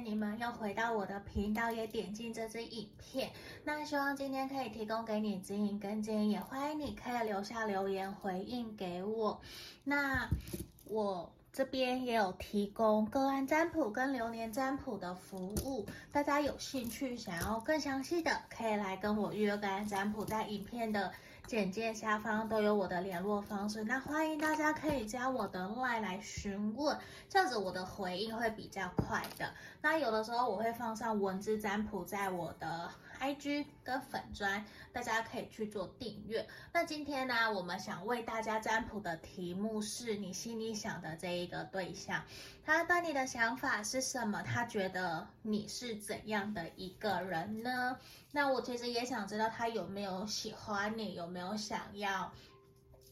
你们又回到我的频道，也点进这支影片。那希望今天可以提供给你指引跟建议，也欢迎你可以留下留言回应给我。那我这边也有提供个案占卜跟流年占卜的服务，大家有兴趣想要更详细的，可以来跟我预约个案占卜，在影片的。简介下方都有我的联络方式，那欢迎大家可以加我的 LINE 来询问，这样子我的回应会比较快的。那有的时候我会放上文字占卜在我的 IG 跟粉专，大家可以去做订阅。那今天呢，我们想为大家占卜的题目是你心里想的这一个对象，他对你的想法是什么？他觉得你是怎样的一个人呢？那我其实也想知道他有没有喜欢你，有没有想要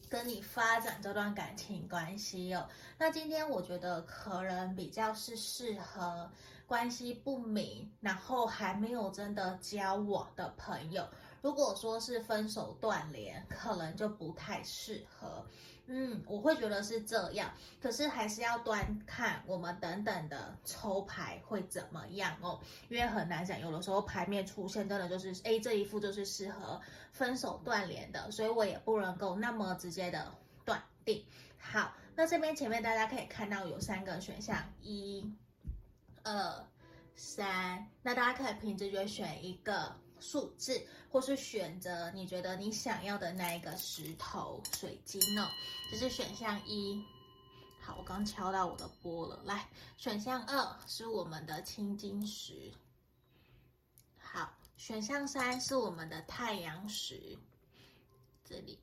跟你发展这段感情关系哦。那今天我觉得可能比较是适合关系不明，然后还没有真的交往的朋友。如果说是分手断联，可能就不太适合。嗯，我会觉得是这样，可是还是要端看我们等等的抽牌会怎么样哦，因为很难讲，有的时候牌面出现真的就是 A 这一副就是适合分手断联的，所以我也不能够那么直接的断定。好，那这边前面大家可以看到有三个选项，一、二、三，那大家可以凭直觉选一个。数字，或是选择你觉得你想要的那一个石头、水晶哦，这是选项一。好，我刚敲到我的波了。来，选项二是我们的青金石。好，选项三是我们的太阳石。这里。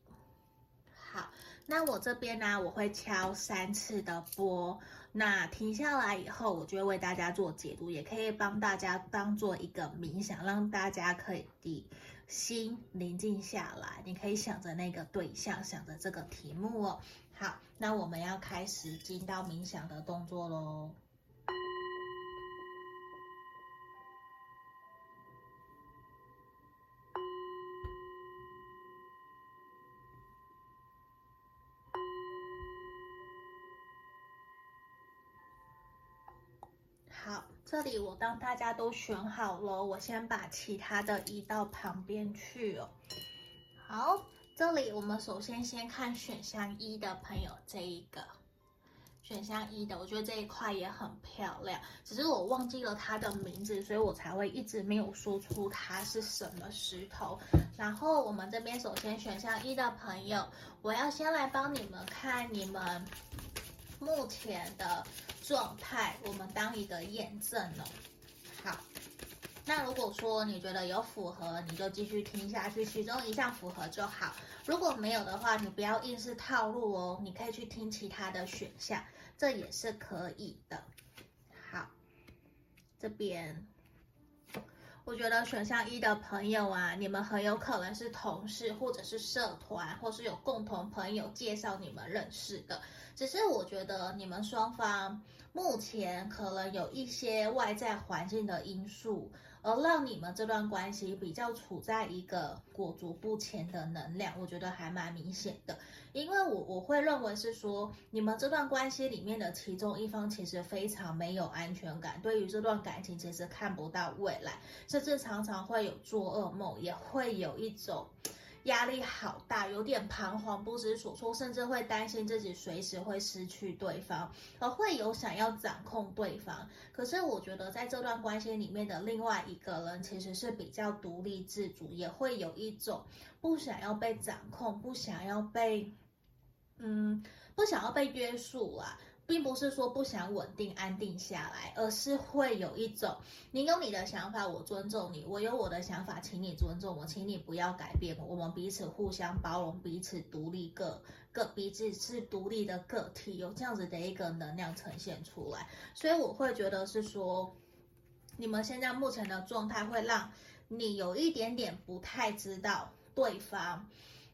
好，那我这边呢，我会敲三次的波。那停下来以后，我就会为大家做解读，也可以帮大家当做一个冥想，让大家可以的心宁静下来。你可以想着那个对象，想着这个题目哦。好，那我们要开始进到冥想的动作喽。这里我当大家都选好了，我先把其他的移到旁边去哦。好，这里我们首先先看选项一的朋友这一个，选项一的，我觉得这一块也很漂亮，只是我忘记了它的名字，所以我才会一直没有说出它是什么石头。然后我们这边首先选项一的朋友，我要先来帮你们看你们目前的。状态，我们当一个验证了。好，那如果说你觉得有符合，你就继续听下去，其中一项符合就好。如果没有的话，你不要硬是套路哦，你可以去听其他的选项，这也是可以的。好，这边我觉得选项一的朋友啊，你们很有可能是同事，或者是社团，或是有共同朋友介绍你们认识的。只是我觉得你们双方。目前可能有一些外在环境的因素，而让你们这段关系比较处在一个裹足不前的能量，我觉得还蛮明显的。因为我我会认为是说，你们这段关系里面的其中一方其实非常没有安全感，对于这段感情其实看不到未来，甚至常常会有做噩梦，也会有一种。压力好大，有点彷徨不知所措，甚至会担心自己随时会失去对方，而会有想要掌控对方。可是我觉得在这段关系里面的另外一个人其实是比较独立自主，也会有一种不想要被掌控，不想要被，嗯，不想要被约束啦。并不是说不想稳定安定下来，而是会有一种，你有你的想法，我尊重你；我有我的想法，请你尊重我，请你不要改变我。我们彼此互相包容，彼此独立个个彼此是独立的个体，有这样子的一个能量呈现出来。所以我会觉得是说，你们现在目前的状态会让你有一点点不太知道对方。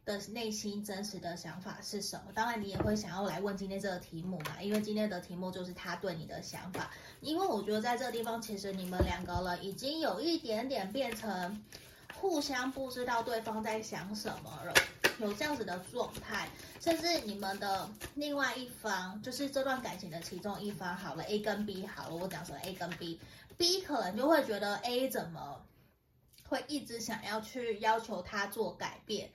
的内心真实的想法是什么？当然，你也会想要来问今天这个题目嘛，因为今天的题目就是他对你的想法。因为我觉得在这个地方，其实你们两个人已经有一点点变成互相不知道对方在想什么了，有这样子的状态，甚至你们的另外一方，就是这段感情的其中一方，好了，A 跟 B 好了，我讲成 A 跟 B，B 可能就会觉得 A 怎么会一直想要去要求他做改变，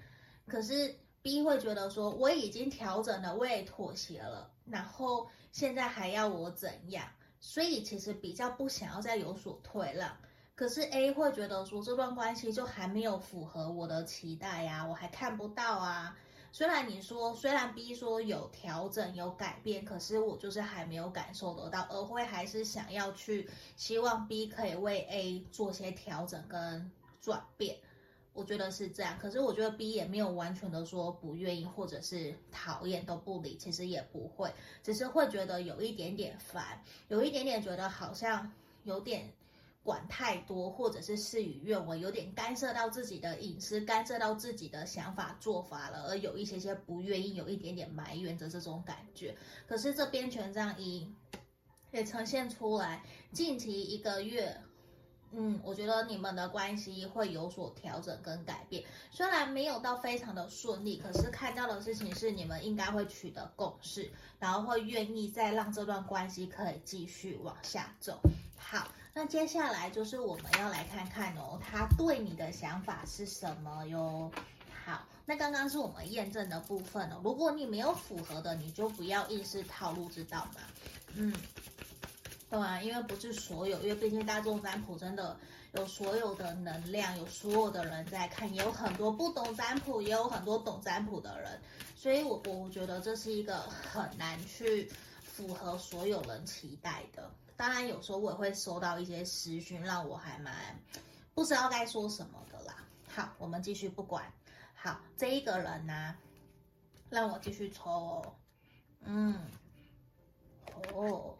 可是 B 会觉得说我已经调整了，我也妥协了，然后现在还要我怎样？所以其实比较不想要再有所退让。可是 A 会觉得说，这段关系就还没有符合我的期待呀，我还看不到啊。虽然你说，虽然 B 说有调整有改变，可是我就是还没有感受得到，而会还是想要去希望 B 可以为 A 做些调整跟转变。我觉得是这样。可是我觉得 B 也没有完全的说不愿意或者是讨厌都不理，其实也不会，只是会觉得有一点点烦，有一点点觉得好像有点。管太多，或者是事与愿违，有点干涉到自己的隐私，干涉到自己的想法做法了，而有一些些不愿意，有一点点埋怨的这种感觉。可是这边权杖一也呈现出来，近期一个月，嗯，我觉得你们的关系会有所调整跟改变，虽然没有到非常的顺利，可是看到的事情是你们应该会取得共识，然后会愿意再让这段关系可以继续往下走。好。那接下来就是我们要来看看哦，他对你的想法是什么哟？好，那刚刚是我们验证的部分哦。如果你没有符合的，你就不要硬是套路，知道吗？嗯，对啊，因为不是所有，因为毕竟大众占卜真的有所有的能量，有所有的人在看，也有很多不懂占卜，也有很多懂占卜的人，所以我我觉得这是一个很难去符合所有人期待的。当然，有时候我也会收到一些私讯，让我还蛮不知道该说什么的啦。好，我们继续不管。好，这一个人呢、啊，让我继续抽哦。嗯，哦，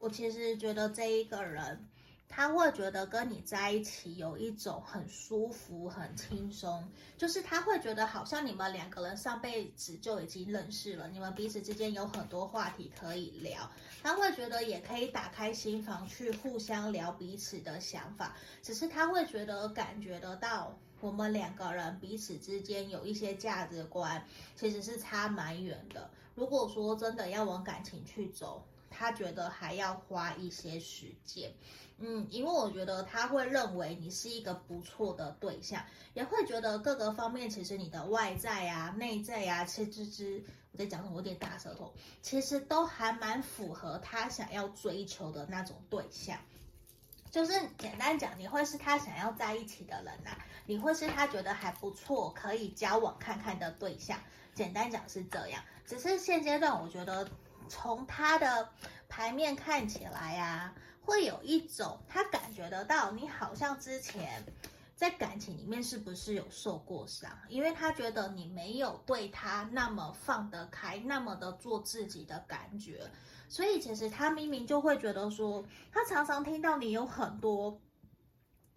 我其实觉得这一个人。他会觉得跟你在一起有一种很舒服、很轻松，就是他会觉得好像你们两个人上辈子就已经认识了，你们彼此之间有很多话题可以聊。他会觉得也可以打开心房去互相聊彼此的想法，只是他会觉得感觉得到我们两个人彼此之间有一些价值观其实是差蛮远的。如果说真的要往感情去走，他觉得还要花一些时间。嗯，因为我觉得他会认为你是一个不错的对象，也会觉得各个方面其实你的外在啊、内在啊，其实我在讲什么？有点大舌头，其实都还蛮符合他想要追求的那种对象。就是简单讲，你会是他想要在一起的人呐、啊，你会是他觉得还不错可以交往看看的对象。简单讲是这样，只是现阶段我觉得从他的牌面看起来呀、啊。会有一种他感觉得到你好像之前在感情里面是不是有受过伤？因为他觉得你没有对他那么放得开，那么的做自己的感觉，所以其实他明明就会觉得说，他常常听到你有很多，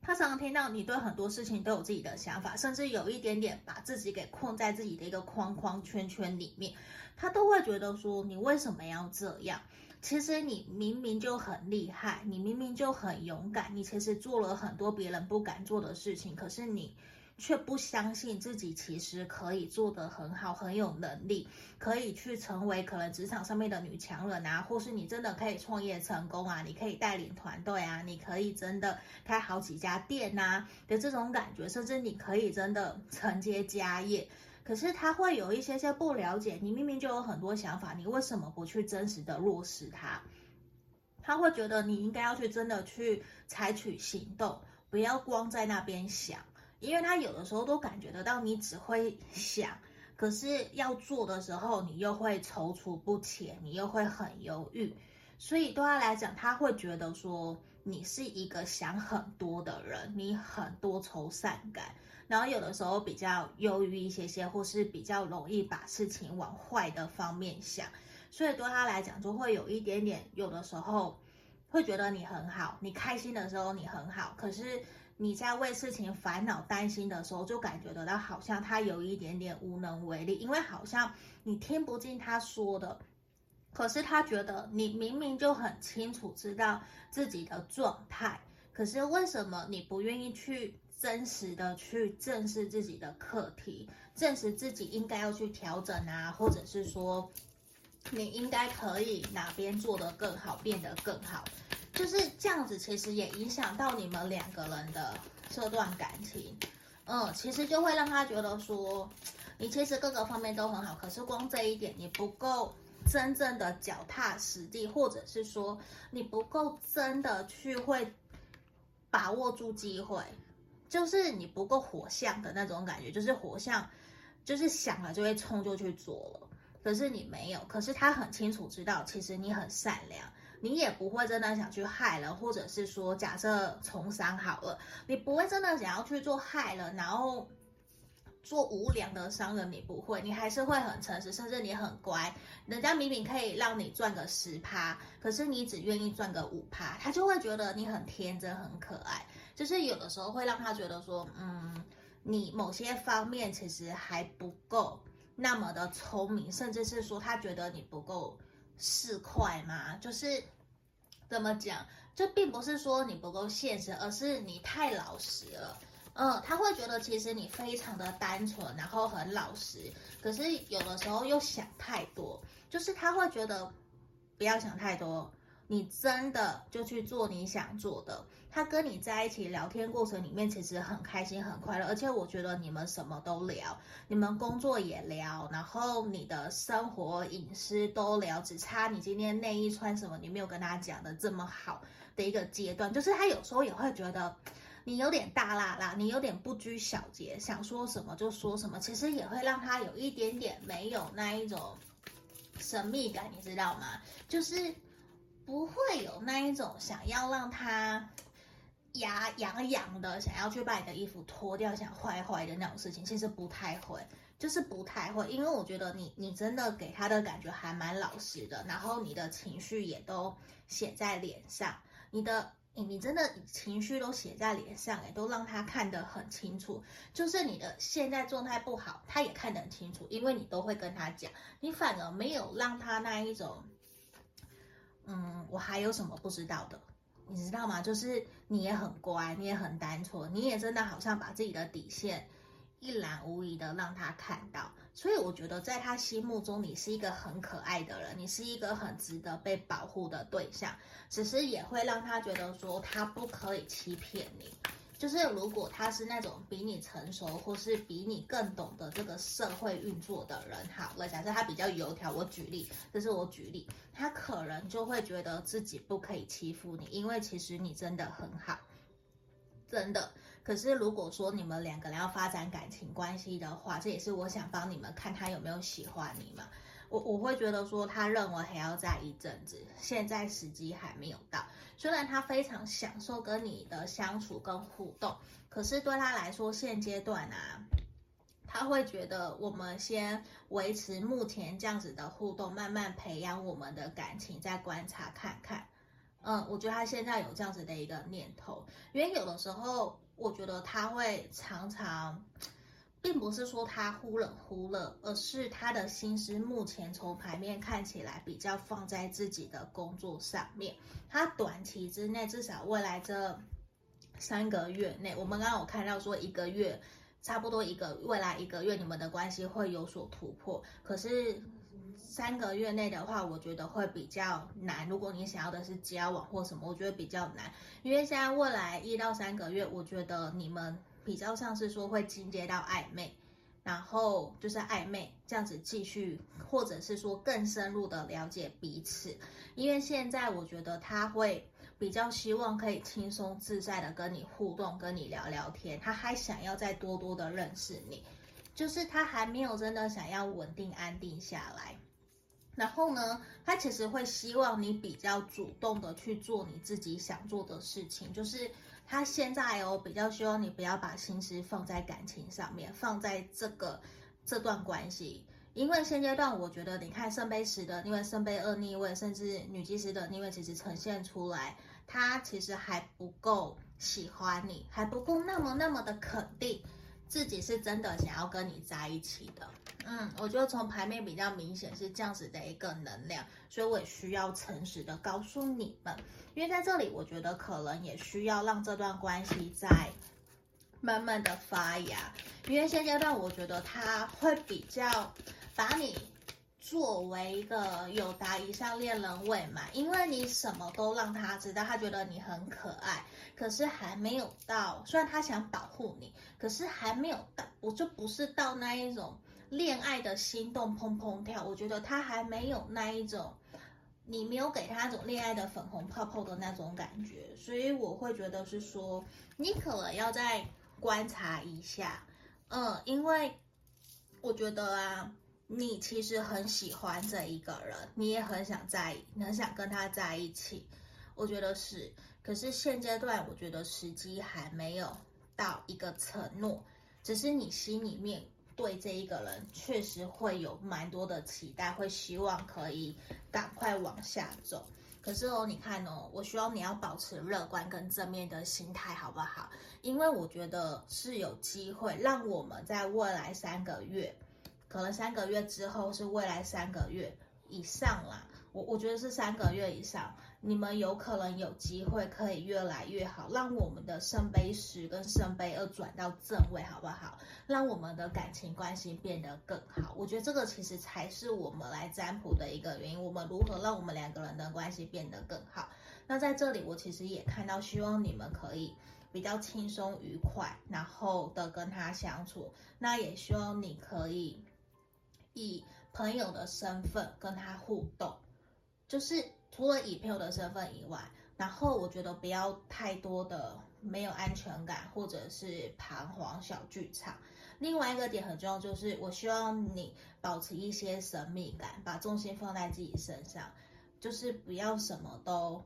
他常常听到你对很多事情都有自己的想法，甚至有一点点把自己给困在自己的一个框框圈圈里面，他都会觉得说，你为什么要这样？其实你明明就很厉害，你明明就很勇敢，你其实做了很多别人不敢做的事情，可是你却不相信自己其实可以做得很好，很有能力，可以去成为可能职场上面的女强人啊，或是你真的可以创业成功啊，你可以带领团队啊，你可以真的开好几家店啊的这种感觉，甚至你可以真的承接家业。可是他会有一些些不了解，你明明就有很多想法，你为什么不去真实的落实它？他会觉得你应该要去真的去采取行动，不要光在那边想，因为他有的时候都感觉得到你只会想，可是要做的时候你又会踌躇不前，你又会很犹豫，所以对他来讲，他会觉得说你是一个想很多的人，你很多愁善感。然后有的时候比较忧郁一些些，或是比较容易把事情往坏的方面想，所以对他来讲就会有一点点，有的时候会觉得你很好，你开心的时候你很好，可是你在为事情烦恼担心的时候，就感觉得到好像他有一点点无能为力，因为好像你听不进他说的，可是他觉得你明明就很清楚知道自己的状态。可是为什么你不愿意去真实的去正视自己的课题，正视自己应该要去调整啊，或者是说你应该可以哪边做得更好，变得更好，就是这样子，其实也影响到你们两个人的这段感情。嗯，其实就会让他觉得说，你其实各个方面都很好，可是光这一点你不够真正的脚踏实地，或者是说你不够真的去会把握住机会，就是你不够火象的那种感觉，就是火象，就是想了就会冲就去做了，可是你没有，可是他很清楚知道，其实你很善良。你也不会真的想去害人，或者是说，假设从商好了，你不会真的想要去做害人，然后做无良的商人，你不会，你还是会很诚实，甚至你很乖。人家明明可以让你赚个十趴，可是你只愿意赚个五趴，他就会觉得你很天真、很可爱。就是有的时候会让他觉得说，嗯，你某些方面其实还不够那么的聪明，甚至是说他觉得你不够。四块吗，就是怎么讲，这并不是说你不够现实，而是你太老实了。嗯，他会觉得其实你非常的单纯，然后很老实，可是有的时候又想太多，就是他会觉得不要想太多。你真的就去做你想做的。他跟你在一起聊天过程里面，其实很开心很快乐，而且我觉得你们什么都聊，你们工作也聊，然后你的生活隐私都聊，只差你今天内衣穿什么，你没有跟他讲的这么好的一个阶段。就是他有时候也会觉得你有点大剌剌，你有点不拘小节，想说什么就说什么，其实也会让他有一点点没有那一种神秘感，你知道吗？就是。不会有那一种想要让他牙痒痒的，想要去把你的衣服脱掉，想坏坏的那种事情，其实不太会，就是不太会，因为我觉得你你真的给他的感觉还蛮老实的，然后你的情绪也都写在脸上，你的你你真的情绪都写在脸上，也都让他看得很清楚，就是你的现在状态不好，他也看得很清楚，因为你都会跟他讲，你反而没有让他那一种。嗯，我还有什么不知道的？你知道吗？就是你也很乖，你也很单纯，你也真的好像把自己的底线一览无遗的让他看到。所以我觉得在他心目中，你是一个很可爱的人，你是一个很值得被保护的对象。只是也会让他觉得说，他不可以欺骗你。就是如果他是那种比你成熟，或是比你更懂得这个社会运作的人，好了，假设他比较油条，我举例，这是我举例，他可能就会觉得自己不可以欺负你，因为其实你真的很好，真的。可是如果说你们两个人要发展感情关系的话，这也是我想帮你们看他有没有喜欢你嘛。我我会觉得说，他认为还要再一阵子，现在时机还没有到。虽然他非常享受跟你的相处跟互动，可是对他来说，现阶段啊，他会觉得我们先维持目前这样子的互动，慢慢培养我们的感情，再观察看看。嗯，我觉得他现在有这样子的一个念头，因为有的时候，我觉得他会常常。并不是说他忽冷忽热，而是他的心思目前从牌面看起来比较放在自己的工作上面。他短期之内，至少未来这三个月内，我们刚刚有看到说一个月，差不多一个未来一个月，你们的关系会有所突破。可是三个月内的话，我觉得会比较难。如果你想要的是交往或什么，我觉得比较难，因为现在未来一到三个月，我觉得你们。比较像是说会进阶到暧昧，然后就是暧昧这样子继续，或者是说更深入的了解彼此。因为现在我觉得他会比较希望可以轻松自在的跟你互动，跟你聊聊天。他还想要再多多的认识你，就是他还没有真的想要稳定安定下来。然后呢，他其实会希望你比较主动的去做你自己想做的事情，就是。他现在哦，比较希望你不要把心思放在感情上面，放在这个这段关系，因为现阶段我觉得，你看圣杯十的逆位，圣杯二逆位，甚至女祭司的逆位，其实呈现出来，他其实还不够喜欢你，还不够那么那么的肯定自己是真的想要跟你在一起的。嗯，我觉得从牌面比较明显是这样子的一个能量，所以我也需要诚实的告诉你们，因为在这里我觉得可能也需要让这段关系在慢慢的发芽，因为现阶段我觉得他会比较把你。作为一个有达以上恋人未满，因为你什么都让他知道，他觉得你很可爱，可是还没有到。虽然他想保护你，可是还没有到，我就不是到那一种恋爱的心动砰砰跳。我觉得他还没有那一种，你没有给他那种恋爱的粉红泡泡的那种感觉，所以我会觉得是说，你可能要再观察一下，嗯，因为我觉得啊。你其实很喜欢这一个人，你也很想在，很想跟他在一起，我觉得是。可是现阶段，我觉得时机还没有到一个承诺，只是你心里面对这一个人确实会有蛮多的期待，会希望可以赶快往下走。可是哦，你看哦，我希望你要保持乐观跟正面的心态，好不好？因为我觉得是有机会让我们在未来三个月。可能三个月之后是未来三个月以上啦，我我觉得是三个月以上，你们有可能有机会可以越来越好，让我们的圣杯十跟圣杯二转到正位，好不好？让我们的感情关系变得更好。我觉得这个其实才是我们来占卜的一个原因。我们如何让我们两个人的关系变得更好？那在这里，我其实也看到，希望你们可以比较轻松愉快，然后的跟他相处。那也希望你可以。以朋友的身份跟他互动，就是除了以朋友的身份以外，然后我觉得不要太多的没有安全感或者是彷徨小剧场。另外一个点很重要，就是我希望你保持一些神秘感，把重心放在自己身上，就是不要什么都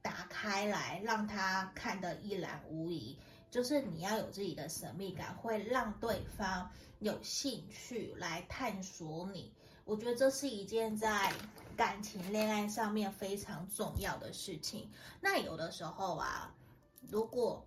打开来让他看得一览无遗。就是你要有自己的神秘感，会让对方有兴趣来探索你。我觉得这是一件在感情恋爱上面非常重要的事情。那有的时候啊，如果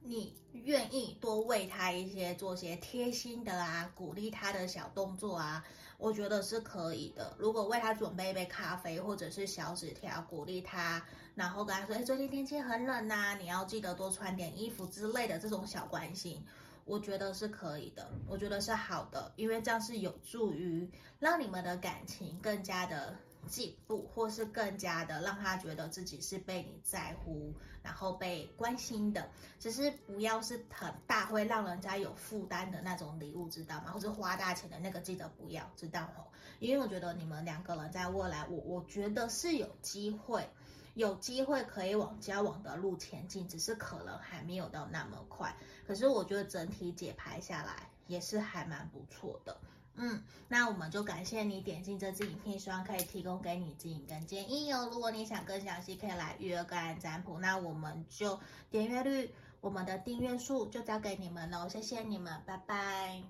你愿意多为他一些做些贴心的啊，鼓励他的小动作啊，我觉得是可以的。如果为他准备一杯咖啡或者是小纸条，鼓励他。然后跟他说：“哎，最近天气很冷呐，你要记得多穿点衣服之类的这种小关心，我觉得是可以的，我觉得是好的，因为这样是有助于让你们的感情更加的进步，或是更加的让他觉得自己是被你在乎，然后被关心的。只是不要是很大会让人家有负担的那种礼物，知道吗？或者花大钱的那个，记得不要，知道哦。因为我觉得你们两个人在未来，我我觉得是有机会。”有机会可以往交往的路前进，只是可能还没有到那么快。可是我觉得整体解牌下来也是还蛮不错的。嗯，那我们就感谢你点进这支影片，希望可以提供给你指引跟建议哦。如果你想更详细，可以来预约个案占卜。那我们就点阅率，我们的订阅数就交给你们喽。谢谢你们，拜拜。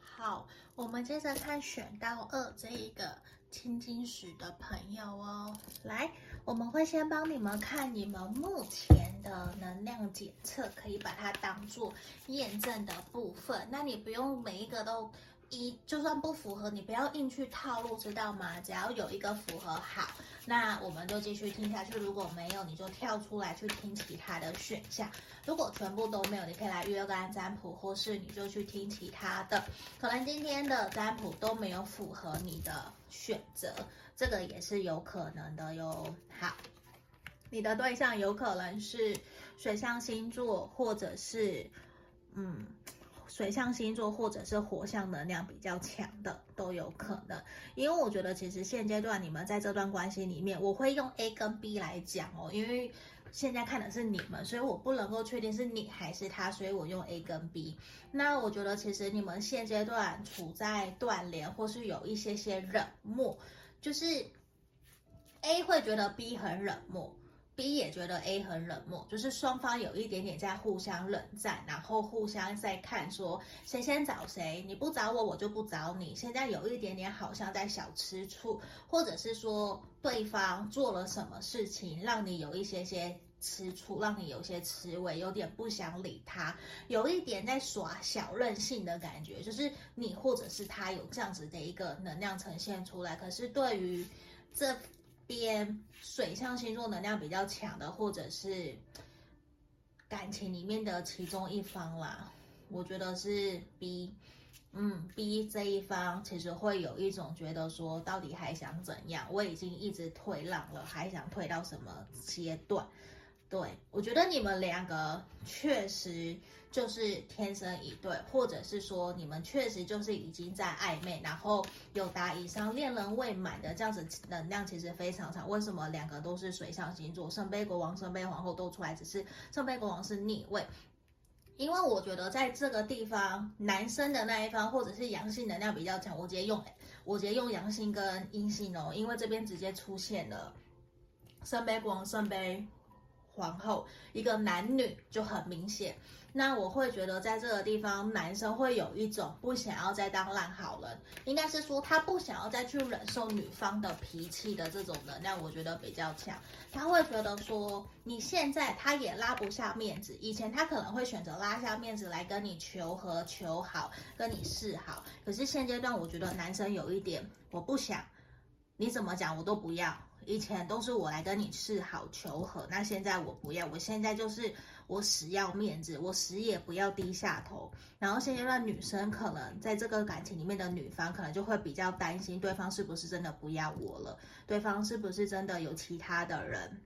好，我们接着看选到二这一个青金石的朋友哦，来。我们会先帮你们看你们目前的能量检测，可以把它当做验证的部分。那你不用每一个都一，就算不符合，你不要硬去套路，知道吗？只要有一个符合好，那我们就继续听下去。如果没有，你就跳出来去听其他的选项。如果全部都没有，你可以来预约个案占卜，或是你就去听其他的。可能今天的占卜都没有符合你的选择。这个也是有可能的哟。好，你的对象有可能是水象星座，或者是嗯，水象星座，或者是火象能量比较强的都有可能。因为我觉得其实现阶段你们在这段关系里面，我会用 A 跟 B 来讲哦，因为现在看的是你们，所以我不能够确定是你还是他，所以我用 A 跟 B。那我觉得其实你们现阶段处在断联，或是有一些些冷漠。就是 A 会觉得 B 很冷漠，B 也觉得 A 很冷漠，就是双方有一点点在互相冷战，然后互相在看说谁先找谁，你不找我，我就不找你。现在有一点点好像在小吃醋，或者是说对方做了什么事情让你有一些些吃醋，让你有些吃味，有点不想理他，有一点在耍小任性的感觉，就是你或者是他有这样子的一个能量呈现出来。可是对于这边水象星座能量比较强的，或者是感情里面的其中一方啦，我觉得是 B。嗯，B 这一方其实会有一种觉得说，到底还想怎样？我已经一直退让了，还想退到什么阶段？对，我觉得你们两个确实就是天生一对，或者是说你们确实就是已经在暧昧，然后有达以上恋人未满的这样子能量，其实非常长。为什么两个都是水象星座？圣杯国王、圣杯皇后都出来，只是圣杯国王是逆位。因为我觉得在这个地方，男生的那一方或者是阳性能量比较强，我直接用，我直接用阳性跟阴性哦，因为这边直接出现了圣杯国王、圣杯皇后，一个男女就很明显。那我会觉得，在这个地方，男生会有一种不想要再当烂好人，应该是说他不想要再去忍受女方的脾气的这种能量，我觉得比较强。他会觉得说，你现在他也拉不下面子，以前他可能会选择拉下面子来跟你求和、求好、跟你示好，可是现阶段，我觉得男生有一点，我不想，你怎么讲我都不要。以前都是我来跟你示好求和，那现在我不要，我现在就是。我死要面子，我死也不要低下头。然后现阶段女生可能在这个感情里面的女方，可能就会比较担心对方是不是真的不要我了，对方是不是真的有其他的人？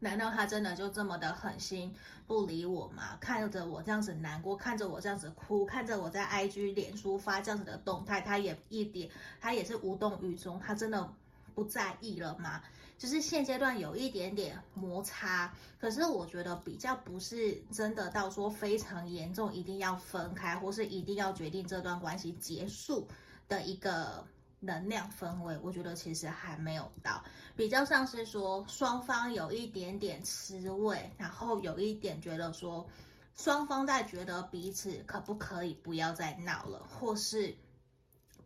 难道他真的就这么的狠心不理我吗？看着我这样子难过，看着我这样子哭，看着我在 IG、脸书发这样子的动态，他也一点，他也是无动于衷，他真的不在意了吗？就是现阶段有一点点摩擦，可是我觉得比较不是真的到说非常严重，一定要分开，或是一定要决定这段关系结束的一个能量氛围。我觉得其实还没有到，比较像是说双方有一点点吃味，然后有一点觉得说双方在觉得彼此可不可以不要再闹了，或是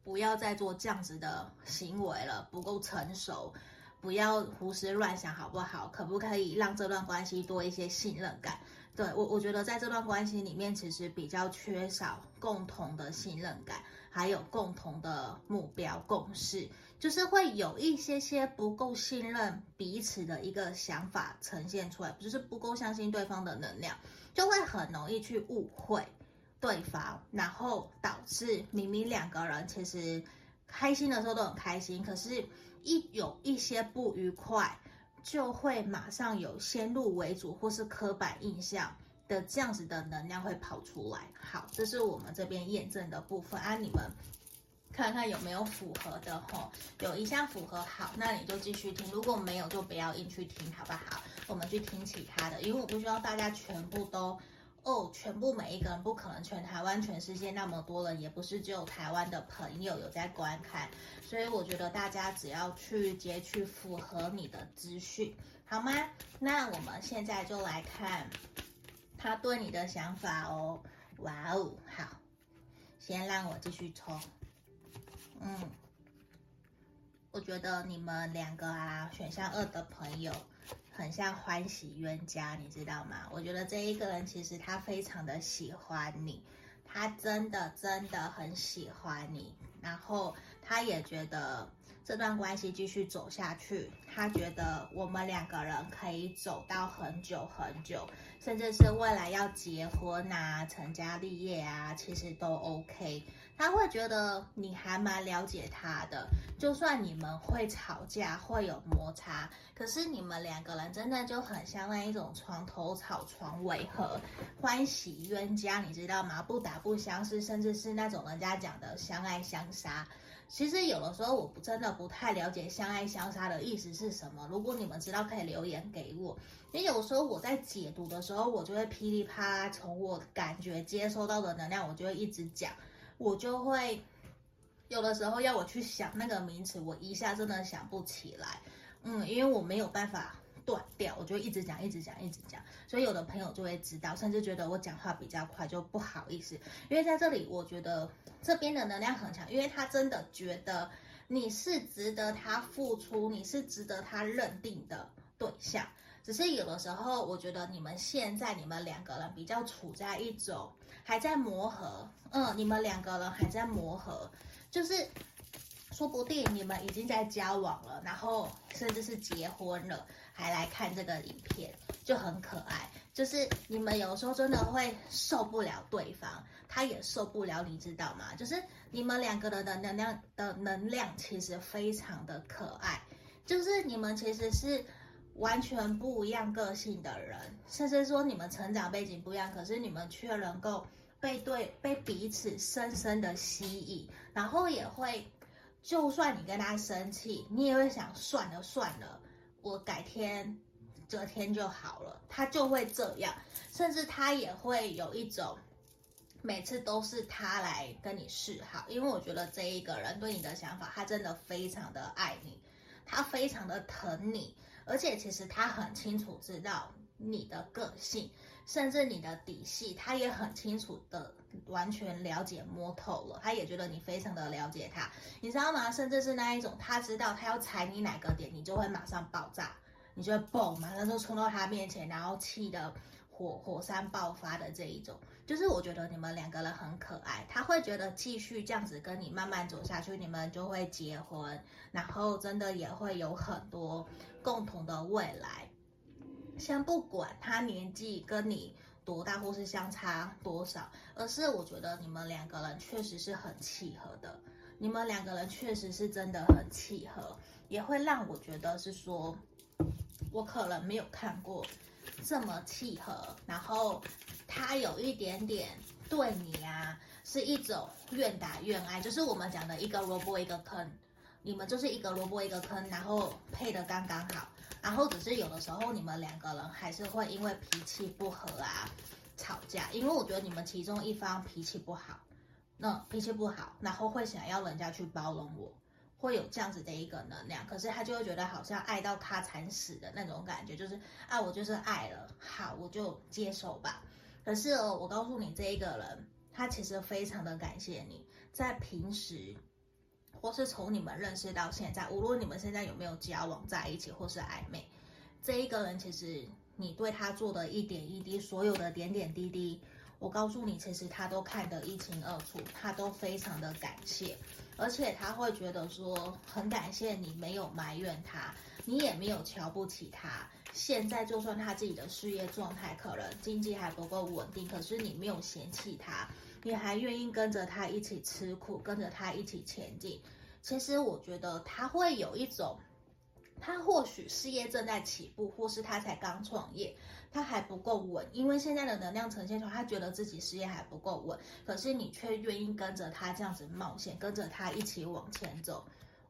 不要再做这样子的行为了，不够成熟。不要胡思乱想，好不好？可不可以让这段关系多一些信任感？对，我，我觉得在这段关系里面，其实比较缺少共同的信任感，还有共同的目标共识，就是会有一些些不够信任彼此的一个想法呈现出来，就是不够相信对方的能量，就会很容易去误会对方，然后导致明明两个人其实开心的时候都很开心，可是。一有一些不愉快，就会马上有先入为主或是刻板印象的这样子的能量会跑出来。好，这是我们这边验证的部分啊，你们看看有没有符合的吼，有一项符合，好，那你就继续听；如果没有，就不要硬去听，好不好？我们去听其他的，因为我不希望大家全部都。哦，全部每一个人不可能，全台湾、全世界那么多人，也不是只有台湾的朋友有在观看，所以我觉得大家只要去截取符合你的资讯，好吗？那我们现在就来看他对你的想法哦。哇哦，好，先让我继续抽。嗯，我觉得你们两个啊，选项二的朋友。很像欢喜冤家，你知道吗？我觉得这一个人其实他非常的喜欢你，他真的真的很喜欢你，然后他也觉得这段关系继续走下去，他觉得我们两个人可以走到很久很久，甚至是未来要结婚啊、成家立业啊，其实都 OK。他会觉得你还蛮了解他的，就算你们会吵架、会有摩擦，可是你们两个人真的就很像那一种床头吵床尾和，欢喜冤家，你知道吗？不打不相识，甚至是那种人家讲的相爱相杀。其实有的时候我不真的不太了解相爱相杀的意思是什么。如果你们知道，可以留言给我。因为有时候我在解读的时候，我就会噼里啪啦，从我感觉接收到的能量，我就会一直讲。我就会有的时候要我去想那个名词，我一下真的想不起来，嗯，因为我没有办法断掉，我就一直讲，一直讲，一直讲，所以有的朋友就会知道，甚至觉得我讲话比较快，就不好意思。因为在这里，我觉得这边的能量很强，因为他真的觉得你是值得他付出，你是值得他认定的对象。只是有的时候，我觉得你们现在你们两个人比较处在一种还在磨合，嗯，你们两个人还在磨合，就是说不定你们已经在交往了，然后甚至是结婚了，还来看这个影片，就很可爱。就是你们有时候真的会受不了对方，他也受不了，你知道吗？就是你们两个人的能量的能量其实非常的可爱，就是你们其实是完全不一样个性的人，甚至说你们成长背景不一样，可是你们却能够被对被彼此深深的吸引，然后也会，就算你跟他生气，你也会想算了算了，我改天。隔天就好了，他就会这样，甚至他也会有一种，每次都是他来跟你示好，因为我觉得这一个人对你的想法，他真的非常的爱你，他非常的疼你，而且其实他很清楚知道你的个性，甚至你的底细，他也很清楚的完全了解摸透了，他也觉得你非常的了解他，你知道吗？甚至是那一种，他知道他要踩你哪个点，你就会马上爆炸。你就会蹦嘛，然后冲到他面前，然后气得火火山爆发的这一种，就是我觉得你们两个人很可爱，他会觉得继续这样子跟你慢慢走下去，你们就会结婚，然后真的也会有很多共同的未来。先不管他年纪跟你多大或是相差多少，而是我觉得你们两个人确实是很契合的，你们两个人确实是真的很契合，也会让我觉得是说。我可能没有看过这么契合，然后他有一点点对你啊，是一种愿打愿挨，就是我们讲的一个萝卜一个坑，你们就是一个萝卜一个坑，然后配得刚刚好，然后只是有的时候你们两个人还是会因为脾气不合啊吵架，因为我觉得你们其中一方脾气不好，那脾气不好，然后会想要人家去包容我。会有这样子的一个能量，可是他就会觉得好像爱到他惨死的那种感觉，就是啊，我就是爱了，好，我就接受吧。可是哦，我告诉你，这一个人他其实非常的感谢你，在平时或是从你们认识到现在，无论你们现在有没有交往在一起或是暧昧，这一个人其实你对他做的一点一滴，所有的点点滴滴，我告诉你，其实他都看得一清二楚，他都非常的感谢。而且他会觉得说很感谢你没有埋怨他，你也没有瞧不起他。现在就算他自己的事业状态可能经济还不够稳定，可是你没有嫌弃他，你还愿意跟着他一起吃苦，跟着他一起前进。其实我觉得他会有一种，他或许事业正在起步，或是他才刚创业。他还不够稳，因为现在的能量呈现出，他觉得自己事业还不够稳，可是你却愿意跟着他这样子冒险，跟着他一起往前走，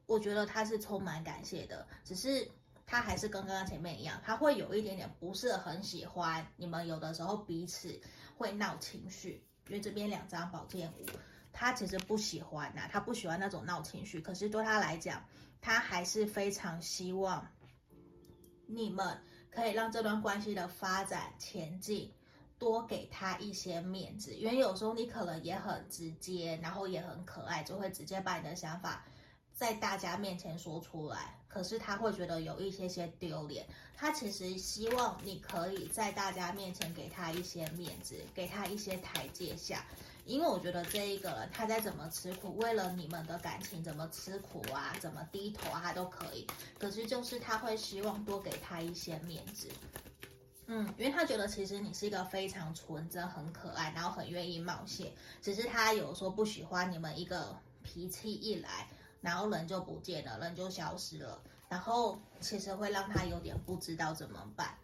我觉得他是充满感谢的。只是他还是跟刚刚前面一样，他会有一点点不是很喜欢你们有的时候彼此会闹情绪，因为这边两张宝剑五，他其实不喜欢呐、他不喜欢那种闹情绪，可是对他来讲，他还是非常希望你们。可以让这段关系的发展前进，多给他一些面子，因为有时候你可能也很直接，然后也很可爱，就会直接把你的想法在大家面前说出来。可是他会觉得有一些些丢脸，他其实希望你可以在大家面前给他一些面子，给他一些台阶下。因为我觉得这一个人，他再怎么吃苦，为了你们的感情怎么吃苦啊，怎么低头啊，都可以。可是就是他会希望多给他一些面子，嗯，因为他觉得其实你是一个非常纯真、很可爱，然后很愿意冒险。只是他有时候不喜欢你们一个脾气一来，然后人就不见了，人就消失了，然后其实会让他有点不知道怎么办。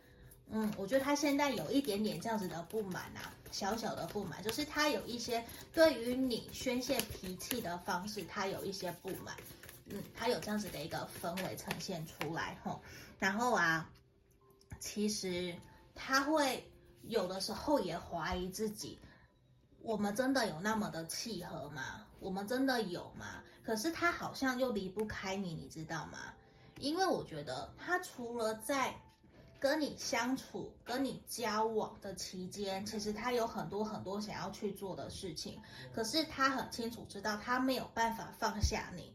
嗯，我觉得他现在有一点点这样子的不满啊，小小的不满，就是他有一些对于你宣泄脾气的方式，他有一些不满。嗯，他有这样子的一个氛围呈现出来吼。然后啊，其实他会有的时候也怀疑自己，我们真的有那么的契合吗？我们真的有吗？可是他好像又离不开你，你知道吗？因为我觉得他除了在跟你相处、跟你交往的期间，其实他有很多很多想要去做的事情，可是他很清楚知道他没有办法放下你，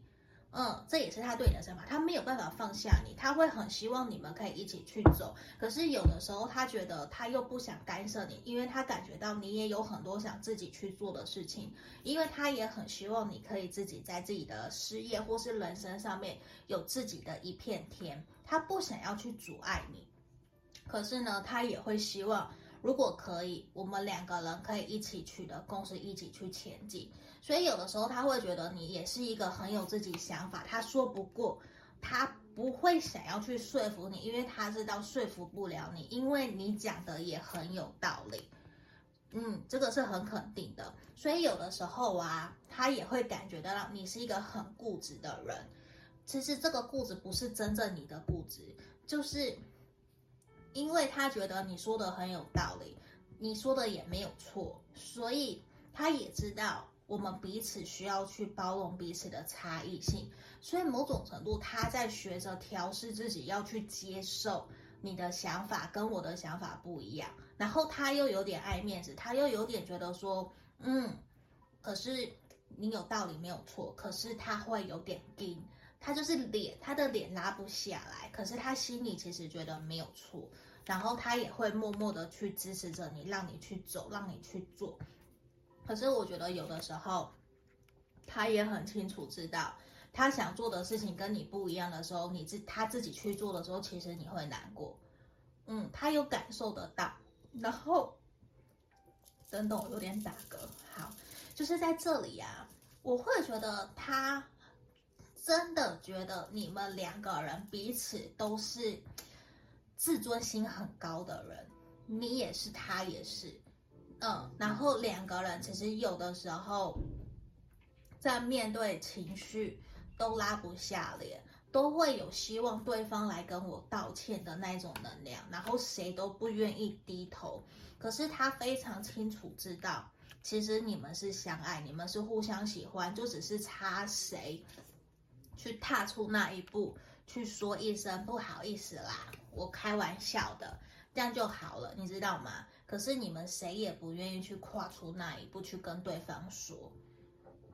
嗯，这也是他对你的想法，他没有办法放下你，他会很希望你们可以一起去走。可是有的时候，他觉得他又不想干涉你，因为他感觉到你也有很多想自己去做的事情，因为他也很希望你可以自己在自己的事业或是人生上面有自己的一片天，他不想要去阻碍你。可是呢，他也会希望。如果可以，我们两个人可以一起取得共识，一起去前进。所以有的时候他会觉得你也是一个很有自己想法，他说不过，他不会想要去说服你，因为他知道说服不了你，因为你讲的也很有道理。嗯，这个是很肯定的。所以有的时候啊，他也会感觉得到你是一个很固执的人。其实这个固执不是真正你的固执，就是。因为他觉得你说的很有道理，你说的也没有错，所以他也知道我们彼此需要去包容彼此的差异性，所以某种程度他在学着调试自己，要去接受你的想法跟我的想法不一样，然后他又有点爱面子，他又有点觉得说，嗯，可是你有道理没有错，可是他会有点硬。他就是脸，他的脸拉不下来，可是他心里其实觉得没有错，然后他也会默默的去支持着你，让你去走，让你去做。可是我觉得有的时候，他也很清楚知道，他想做的事情跟你不一样的时候，你自他自己去做的时候，其实你会难过。嗯，他有感受得到。然后，等等，我有点打嗝。好，就是在这里啊，我会觉得他。真的觉得你们两个人彼此都是自尊心很高的人，你也是，他也是，嗯，然后两个人其实有的时候在面对情绪都拉不下脸，都会有希望对方来跟我道歉的那种能量，然后谁都不愿意低头。可是他非常清楚知道，其实你们是相爱，你们是互相喜欢，就只是差谁。去踏出那一步，去说一声不好意思啦，我开玩笑的，这样就好了，你知道吗？可是你们谁也不愿意去跨出那一步，去跟对方说，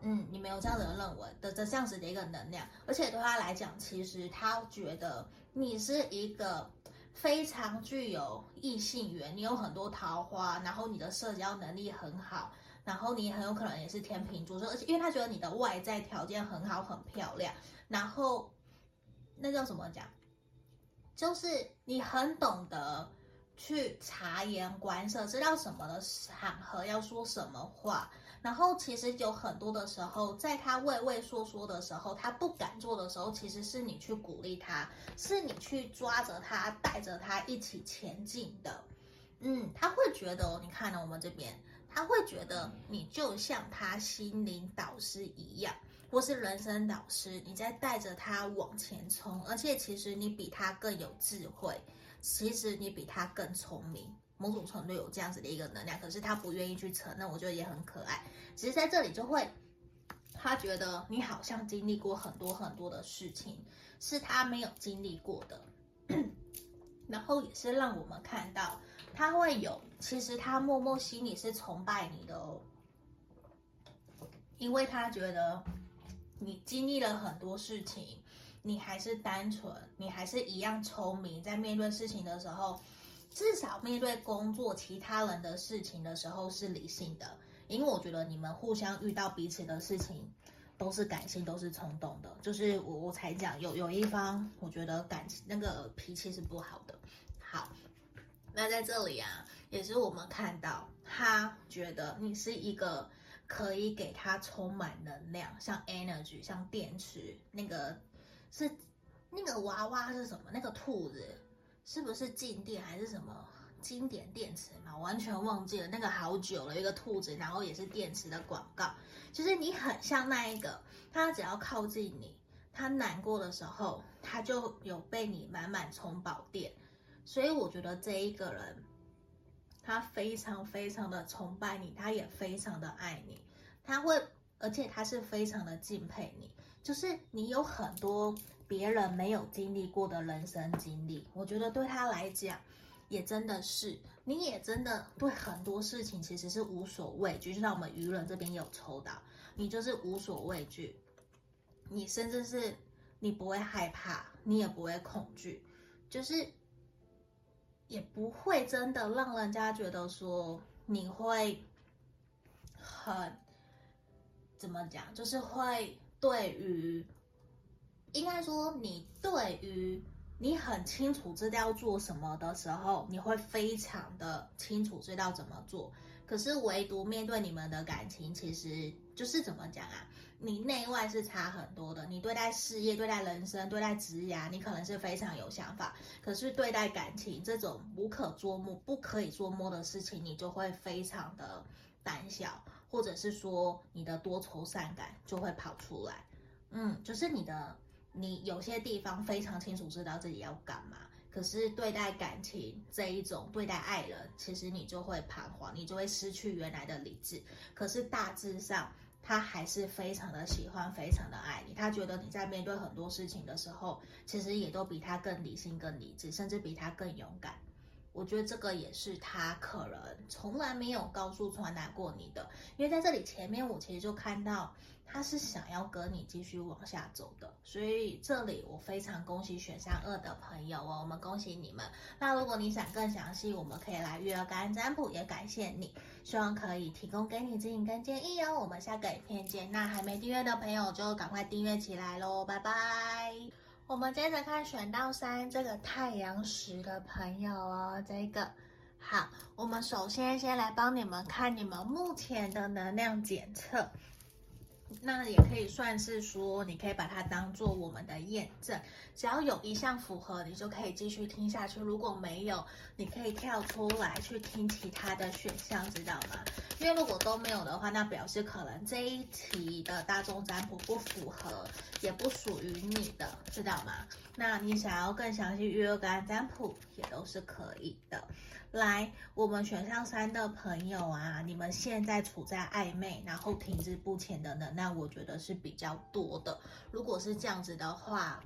嗯，你没有这样的认为的这这样子的一个能量，而且对他来讲，其实他觉得你是一个非常具有异性缘，你有很多桃花，然后你的社交能力很好。然后你很有可能也是天秤座，而且因为他觉得你的外在条件很好，很漂亮，然后那叫什么讲？就是你很懂得去察言观色，知道什么的场合要说什么话。然后其实有很多的时候，在他畏畏缩缩的时候，他不敢做的时候，其实是你去鼓励他，是你去抓着他，带着他一起前进的。嗯，他会觉得，你看呢，我们这边。他会觉得你就像他心灵导师一样，或是人生导师，你在带着他往前冲，而且其实你比他更有智慧，其实你比他更聪明，某种程度有这样子的一个能量，可是他不愿意去承认，我觉得也很可爱。其实在这里就会，他觉得你好像经历过很多很多的事情，是他没有经历过的，然后也是让我们看到。他会有，其实他默默心里是崇拜你的哦，因为他觉得你经历了很多事情，你还是单纯，你还是一样聪明，在面对事情的时候，至少面对工作其他人的事情的时候是理性的，因为我觉得你们互相遇到彼此的事情都是感性，都是冲动的，就是我我才讲有有一方，我觉得感情那个脾气是不好的，好。那在这里啊，也是我们看到他觉得你是一个可以给他充满能量，像 energy，像电池，那个是那个娃娃是什么？那个兔子是不是静电还是什么经典电池嘛？完全忘记了，那个好久了，一个兔子，然后也是电池的广告，就是你很像那一个，他只要靠近你，他难过的时候，他就有被你满满充饱电。所以我觉得这一个人，他非常非常的崇拜你，他也非常的爱你，他会，而且他是非常的敬佩你，就是你有很多别人没有经历过的人生经历，我觉得对他来讲，也真的是，你也真的对很多事情其实是无所畏惧，就像我们愚人这边有抽到，你就是无所畏惧，你甚至是你不会害怕，你也不会恐惧，就是也不会真的让人家觉得说你会很怎么讲，就是会对于应该说你对于。你很清楚知道要做什么的时候，你会非常的清楚知道怎么做。可是唯独面对你们的感情，其实就是怎么讲啊？你内外是差很多的。你对待事业、对待人生、对待职业，你可能是非常有想法。可是对待感情这种无可捉摸、不可以捉摸的事情，你就会非常的胆小，或者是说你的多愁善感就会跑出来。嗯，就是你的。你有些地方非常清楚知道自己要干嘛，可是对待感情这一种，对待爱人，其实你就会彷徨，你就会失去原来的理智。可是大致上，他还是非常的喜欢，非常的爱你。他觉得你在面对很多事情的时候，其实也都比他更理性、更理智，甚至比他更勇敢。我觉得这个也是他可能从来没有告诉传达过你的，因为在这里前面我其实就看到他是想要跟你继续往下走的，所以这里我非常恭喜选项二的朋友哦，我们恭喜你们。那如果你想更详细，我们可以来预约个案占卜，也感谢你，希望可以提供给你指引跟建议哦。我们下个影片见，那还没订阅的朋友就赶快订阅起来喽，拜拜。我们接着看选到三这个太阳石的朋友哦，这个好，我们首先先来帮你们看你们目前的能量检测。那也可以算是说，你可以把它当做我们的验证。只要有一项符合，你就可以继续听下去；如果没有，你可以跳出来去听其他的选项，知道吗？因为如果都没有的话，那表示可能这一题的大众占卜不符合，也不属于你的，知道吗？那你想要更详细预约个占卜，也都是可以的。来，我们选项三的朋友啊，你们现在处在暧昧，然后停滞不前的能量，我觉得是比较多的。如果是这样子的话，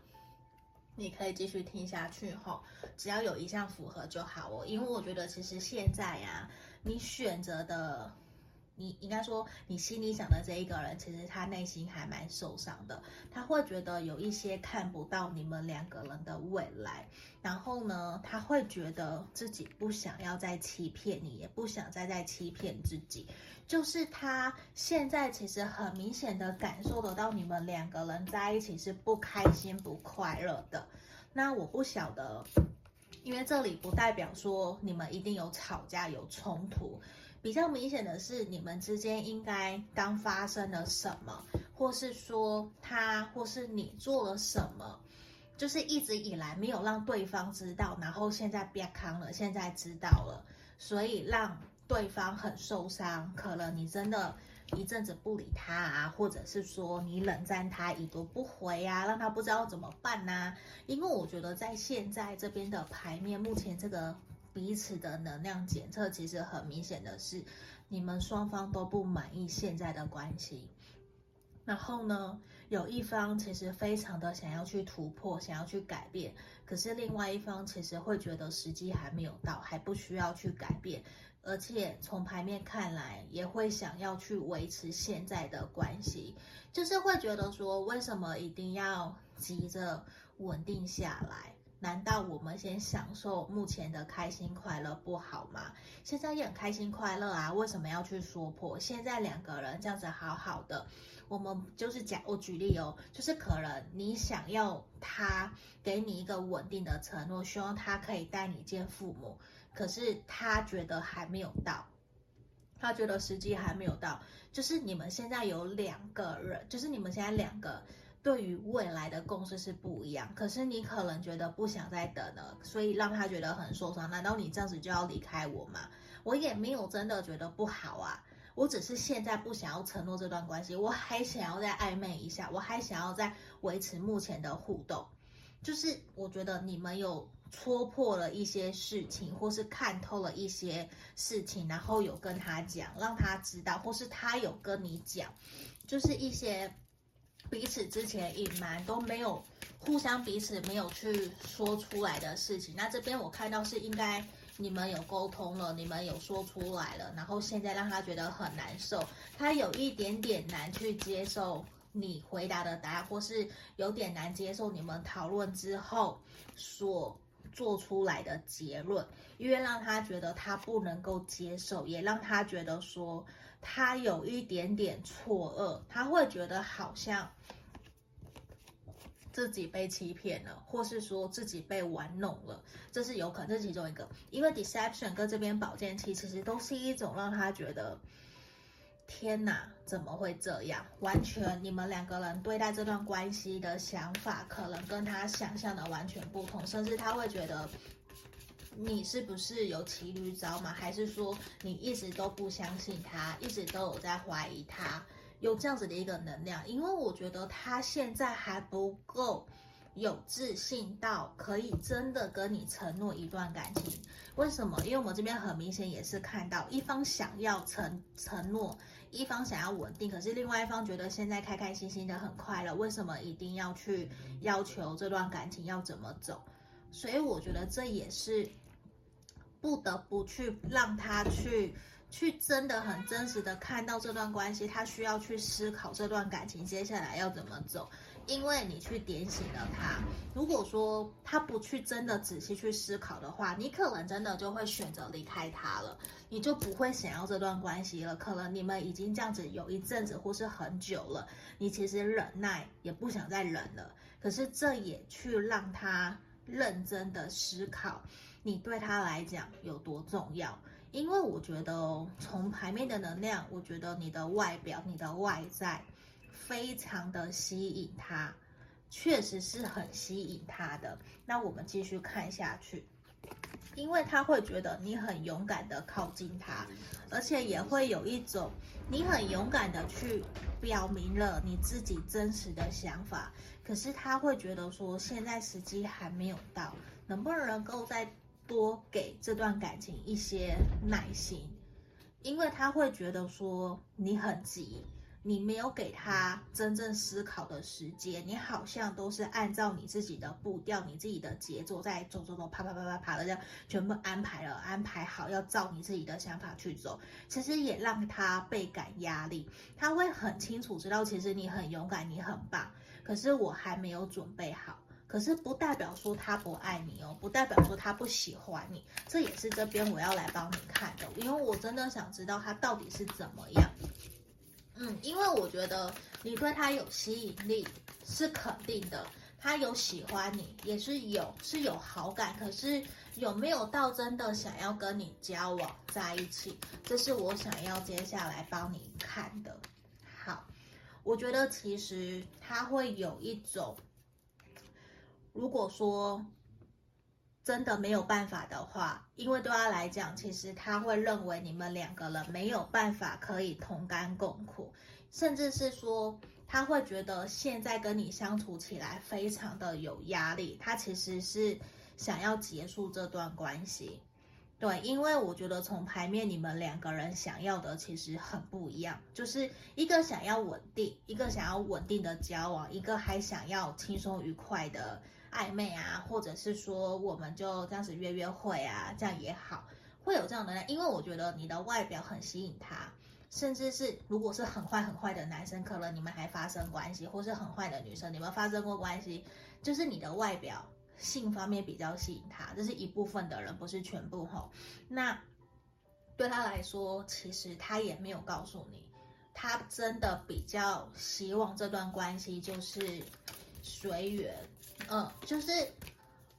你可以继续听下去吼，只要有一项符合就好哦。因为我觉得其实现在呀，你选择的。你应该说，你心里想的这一个人，其实他内心还蛮受伤的。他会觉得有一些看不到你们两个人的未来，然后呢，他会觉得自己不想要再欺骗你，也不想再再欺骗自己。就是他现在其实很明显的感受得到，你们两个人在一起是不开心、不快乐的。那我不晓得，因为这里不代表说你们一定有吵架、有冲突。比较明显的是，你们之间应该刚发生了什么，或是说他或是你做了什么，就是一直以来没有让对方知道，然后现在变康了，现在知道了，所以让对方很受伤。可能你真的一阵子不理他啊，或者是说你冷战他已读不回啊，让他不知道怎么办啊。因为我觉得在现在这边的牌面，目前这个。彼此的能量检测，其实很明显的是，你们双方都不满意现在的关系。然后呢，有一方其实非常的想要去突破，想要去改变，可是另外一方其实会觉得时机还没有到，还不需要去改变，而且从牌面看来，也会想要去维持现在的关系，就是会觉得说，为什么一定要急着稳定下来？难道我们先享受目前的开心快乐不好吗？现在也很开心快乐啊，为什么要去说破？现在两个人这样子好好的，我们就是讲，我举例哦，就是可能你想要他给你一个稳定的承诺，希望他可以带你见父母，可是他觉得还没有到，他觉得时机还没有到，就是你们现在有两个人，就是你们现在两个。对于未来的共识是不一样，可是你可能觉得不想再等了，所以让他觉得很受伤。难道你这样子就要离开我吗？我也没有真的觉得不好啊，我只是现在不想要承诺这段关系，我还想要再暧昧一下，我还想要再维持目前的互动。就是我觉得你们有戳破了一些事情，或是看透了一些事情，然后有跟他讲，让他知道，或是他有跟你讲，就是一些。彼此之前隐瞒都没有，互相彼此没有去说出来的事情。那这边我看到是应该你们有沟通了，你们有说出来了，然后现在让他觉得很难受，他有一点点难去接受你回答的答案，或是有点难接受你们讨论之后所做出来的结论，因为让他觉得他不能够接受，也让他觉得说他有一点点错愕，他会觉得好像自己被欺骗了，或是说自己被玩弄了，这是有可能，这其中一个。因为 deception 跟这边保剑期其实都是一种让他觉得。天哪，怎么会这样？完全你们两个人对待这段关系的想法，可能跟他想象的完全不同，甚至他会觉得你是不是有骑驴找马，还是说你一直都不相信他，一直都有在怀疑他，有这样子的一个能量。因为我觉得他现在还不够有自信到可以真的跟你承诺一段感情。为什么？因为我们这边很明显也是看到一方想要承承诺。一方想要稳定，可是另外一方觉得现在开开心心的很快乐，为什么一定要去要求这段感情要怎么走？所以我觉得这也是不得不去让他去去真的很真实的看到这段关系，他需要去思考这段感情接下来要怎么走。因为你去点醒了他，如果说他不去真的仔细去思考的话，你可能真的就会选择离开他了，你就不会想要这段关系了。可能你们已经这样子有一阵子或是很久了，你其实忍耐也不想再忍了。可是这也去让他认真的思考，你对他来讲有多重要。因为我觉得，从牌面的能量，我觉得你的外表、你的外在。非常的吸引他，确实是很吸引他的。那我们继续看下去，因为他会觉得你很勇敢的靠近他，而且也会有一种你很勇敢的去表明了你自己真实的想法。可是他会觉得说，现在时机还没有到，能不能够再多给这段感情一些耐心？因为他会觉得说你很急。你没有给他真正思考的时间，你好像都是按照你自己的步调、你自己的节奏在走走走，啪啪啪啪啪的这样全部安排了、安排好，要照你自己的想法去走。其实也让他倍感压力，他会很清楚知道，其实你很勇敢，你很棒，可是我还没有准备好。可是不代表说他不爱你哦，不代表说他不喜欢你，这也是这边我要来帮你看的，因为我真的想知道他到底是怎么样。嗯，因为我觉得你对他有吸引力是肯定的，他有喜欢你也是有是有好感，可是有没有到真的想要跟你交往在一起，这是我想要接下来帮你看的。好，我觉得其实他会有一种，如果说。真的没有办法的话，因为对他来讲，其实他会认为你们两个人没有办法可以同甘共苦，甚至是说他会觉得现在跟你相处起来非常的有压力，他其实是想要结束这段关系。对，因为我觉得从牌面你们两个人想要的其实很不一样，就是一个想要稳定，一个想要稳定的交往，一个还想要轻松愉快的。暧昧啊，或者是说我们就这样子约约会啊，这样也好，会有这样的，因为我觉得你的外表很吸引他，甚至是如果是很坏很坏的男生，可能你们还发生关系，或是很坏的女生，你们发生过关系，就是你的外表性方面比较吸引他，这是一部分的人，不是全部吼。那对他来说，其实他也没有告诉你，他真的比较希望这段关系就是随缘。嗯，就是，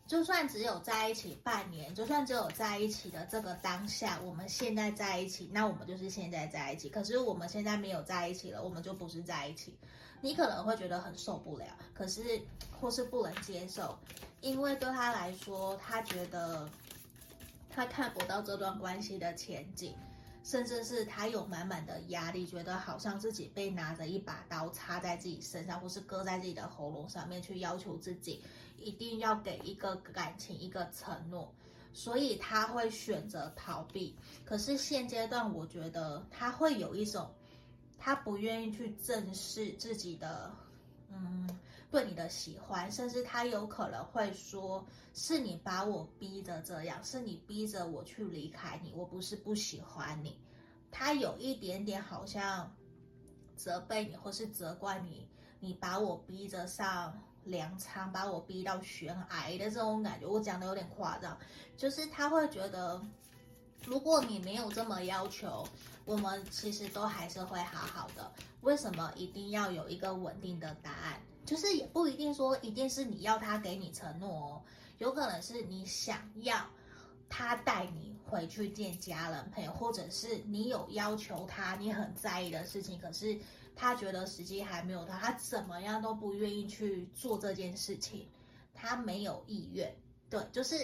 就算只有在一起半年，就算只有在一起的这个当下，我们现在在一起，那我们就是现在在一起。可是我们现在没有在一起了，我们就不是在一起。你可能会觉得很受不了，可是或是不能接受，因为对他来说，他觉得他看不到这段关系的前景。甚至是他有满满的压力，觉得好像自己被拿着一把刀插在自己身上，或是割在自己的喉咙上面，去要求自己一定要给一个感情、一个承诺，所以他会选择逃避。可是现阶段，我觉得他会有一种，他不愿意去正视自己的，嗯。对你的喜欢，甚至他有可能会说：“是你把我逼着这样，是你逼着我去离开你，我不是不喜欢你。”他有一点点好像责备你，或是责怪你你把我逼着上粮仓，把我逼到悬崖的这种感觉。我讲的有点夸张，就是他会觉得，如果你没有这么要求，我们其实都还是会好好的。为什么一定要有一个稳定的答案？就是也不一定说一定是你要他给你承诺哦，有可能是你想要他带你回去见家人朋友，或者是你有要求他你很在意的事情，可是他觉得时机还没有到，他怎么样都不愿意去做这件事情，他没有意愿。对，就是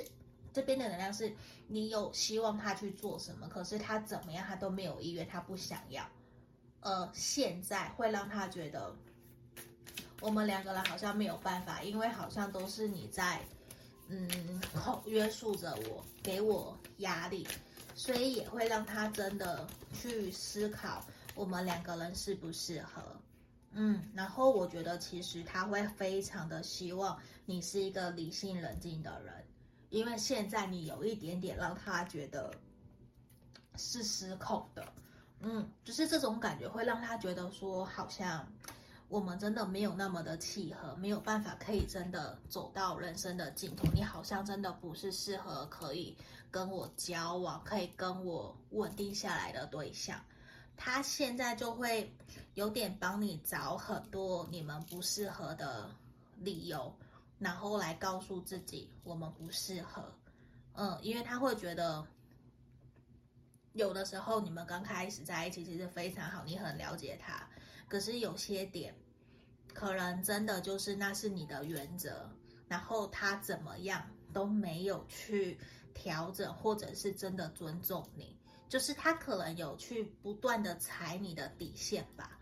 这边的能量是你有希望他去做什么，可是他怎么样他都没有意愿，他不想要。呃，现在会让他觉得。我们两个人好像没有办法，因为好像都是你在，嗯，控约束着我，给我压力，所以也会让他真的去思考我们两个人适不适合，嗯，然后我觉得其实他会非常的希望你是一个理性冷静的人，因为现在你有一点点让他觉得是失控的，嗯，就是这种感觉会让他觉得说好像。我们真的没有那么的契合，没有办法可以真的走到人生的尽头。你好像真的不是适合可以跟我交往、可以跟我稳定下来的对象。他现在就会有点帮你找很多你们不适合的理由，然后来告诉自己我们不适合。嗯，因为他会觉得有的时候你们刚开始在一起其实非常好，你很了解他。可是有些点，可能真的就是那是你的原则，然后他怎么样都没有去调整，或者是真的尊重你，就是他可能有去不断的踩你的底线吧。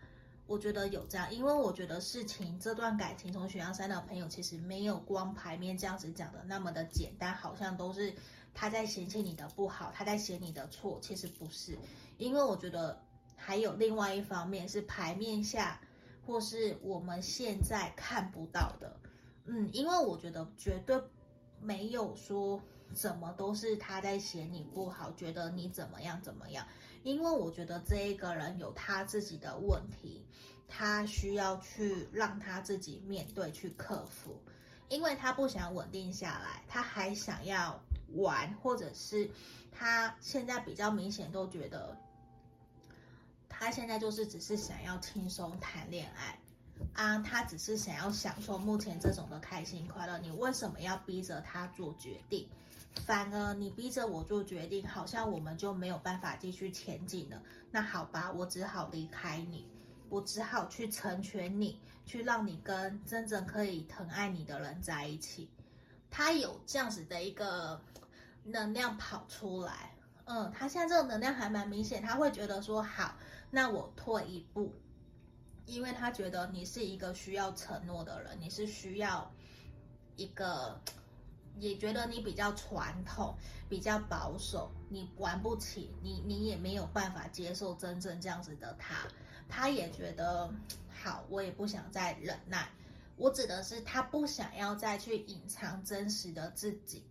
我觉得有这样，因为我觉得事情这段感情从选项三的朋友其实没有光牌面这样子讲的那么的简单，好像都是他在嫌弃你的不好，他在嫌你的错，其实不是，因为我觉得。还有另外一方面是牌面下，或是我们现在看不到的，嗯，因为我觉得绝对没有说怎么都是他在嫌你不好，觉得你怎么样怎么样，因为我觉得这一个人有他自己的问题，他需要去让他自己面对去克服，因为他不想稳定下来，他还想要玩，或者是他现在比较明显都觉得。他现在就是只是想要轻松谈恋爱啊，他只是想要享受目前这种的开心快乐。你为什么要逼着他做决定？反而你逼着我做决定，好像我们就没有办法继续前进了。那好吧，我只好离开你，我只好去成全你，去让你跟真正可以疼爱你的人在一起。他有这样子的一个能量跑出来，嗯，他现在这个能量还蛮明显，他会觉得说好。那我退一步，因为他觉得你是一个需要承诺的人，你是需要一个，也觉得你比较传统、比较保守，你玩不起，你你也没有办法接受真正这样子的他。他也觉得好，我也不想再忍耐。我指的是他不想要再去隐藏真实的自己，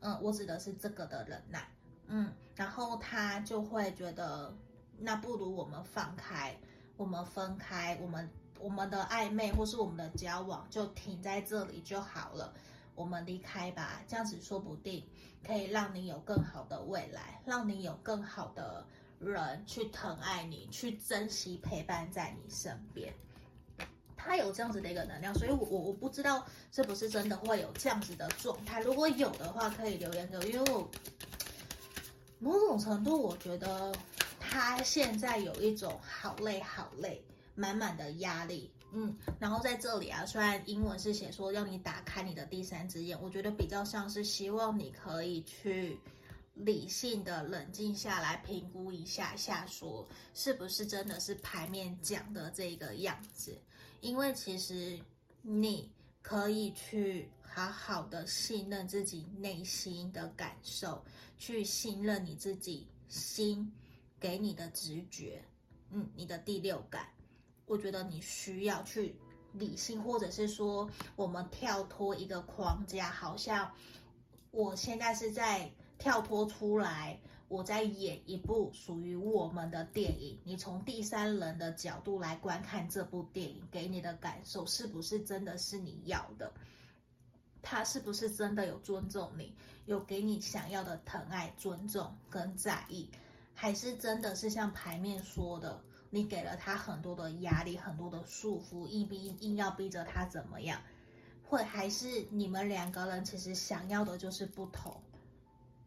嗯，我指的是这个的忍耐，嗯，然后他就会觉得。那不如我们放开，我们分开，我们我们的暧昧或是我们的交往就停在这里就好了，我们离开吧，这样子说不定可以让你有更好的未来，让你有更好的人去疼爱你，去珍惜陪伴在你身边。他有这样子的一个能量，所以我我我不知道是不是真的会有这样子的状态，如果有的话可以留言给我，因为我某种程度我觉得。他现在有一种好累好累，满满的压力，嗯，然后在这里啊，虽然英文是写说要你打开你的第三只眼，我觉得比较像是希望你可以去理性的冷静下来，评估一下下，说是不是真的是牌面讲的这个样子，因为其实你可以去好好的信任自己内心的感受，去信任你自己心。给你的直觉，嗯，你的第六感，我觉得你需要去理性，或者是说，我们跳脱一个框架，好像我现在是在跳脱出来，我在演一部属于我们的电影，你从第三人的角度来观看这部电影，给你的感受是不是真的是你要的？他是不是真的有尊重你，有给你想要的疼爱、尊重跟在意，还是真的是像牌面说的，你给了他很多的压力、很多的束缚，硬逼硬要逼着他怎么样？会还是你们两个人其实想要的就是不同，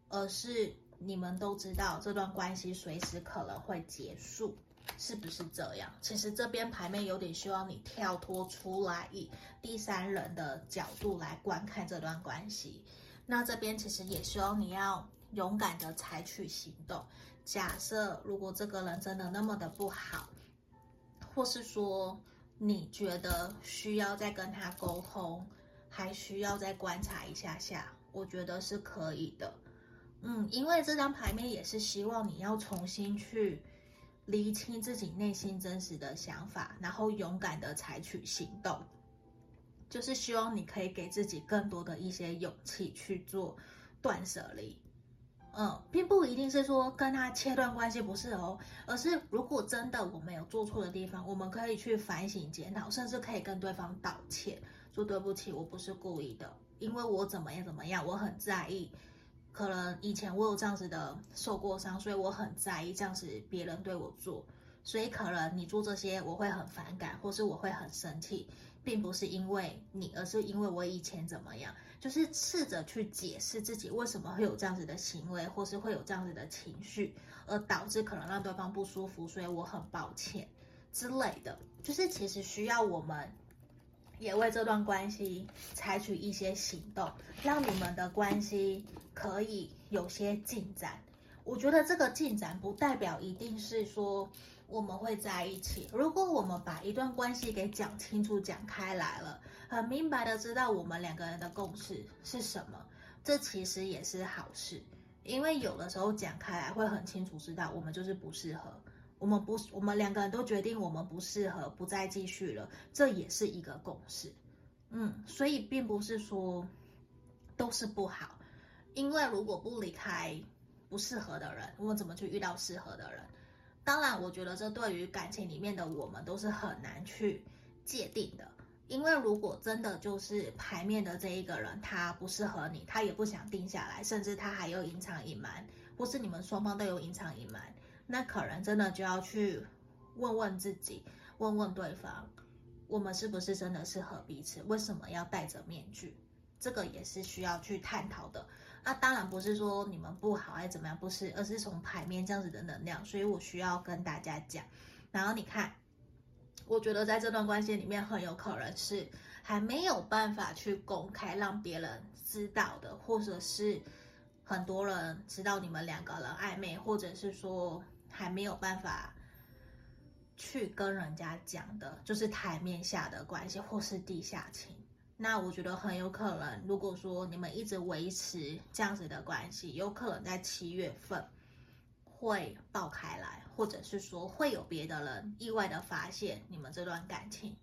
而是？你们都知道这段关系随时可能会结束，是不是这样？其实这边牌面有点希望你跳脱出来，以第三人的角度来观看这段关系。那这边其实也希望你要勇敢的采取行动。假设如果这个人真的那么的不好，或是说你觉得需要再跟他沟通，还需要再观察一下下，我觉得是可以的。嗯，因为这张牌面也是希望你要重新去厘清自己内心真实的想法，然后勇敢的采取行动，就是希望你可以给自己更多的一些勇气去做断舍离。嗯，并不一定是说跟他切断关系不是哦，而是如果真的我们有做错的地方，我们可以去反省检讨，甚至可以跟对方道歉，说对不起，我不是故意的，因为我怎么样怎么样，我很在意。可能以前我有这样子的受过伤，所以我很在意这样子别人对我做，所以可能你做这些我会很反感，或是我会很生气，并不是因为你，而是因为我以前怎么样，就是试着去解释自己为什么会有这样子的行为，或是会有这样子的情绪，而导致可能让对方不舒服，所以我很抱歉之类的，就是其实需要我们也为这段关系采取一些行动，让你们的关系。可以有些进展，我觉得这个进展不代表一定是说我们会在一起。如果我们把一段关系给讲清楚、讲开来了，很明白的知道我们两个人的共识是什么，这其实也是好事。因为有的时候讲开来会很清楚知道我们就是不适合，我们不，我们两个人都决定我们不适合，不再继续了，这也是一个共识。嗯，所以并不是说都是不好。因为如果不离开不适合的人，我们怎么去遇到适合的人？当然，我觉得这对于感情里面的我们都是很难去界定的。因为如果真的就是牌面的这一个人，他不适合你，他也不想定下来，甚至他还有隐藏隐瞒，或是你们双方都有隐藏隐瞒，那可能真的就要去问问自己，问问对方，我们是不是真的适合彼此？为什么要戴着面具？这个也是需要去探讨的。那当然不是说你们不好还怎么样，不是，而是从牌面这样子的能量，所以我需要跟大家讲。然后你看，我觉得在这段关系里面，很有可能是还没有办法去公开让别人知道的，或者是很多人知道你们两个人暧昧，或者是说还没有办法去跟人家讲的，就是台面下的关系，或是地下情。那我觉得很有可能，如果说你们一直维持这样子的关系，有可能在七月份会爆开来，或者是说会有别的人意外的发现你们这段感情，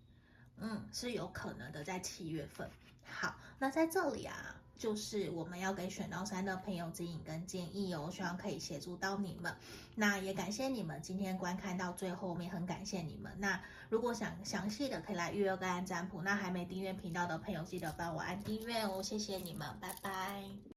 嗯，是有可能的，在七月份。好，那在这里啊。就是我们要给选到三的朋友指引跟建议哦，希望可以协助到你们。那也感谢你们今天观看到最后面，很感谢你们。那如果想详细的可以来预约个案占卜，那还没订阅频道的朋友记得帮我按订阅哦，谢谢你们，拜拜。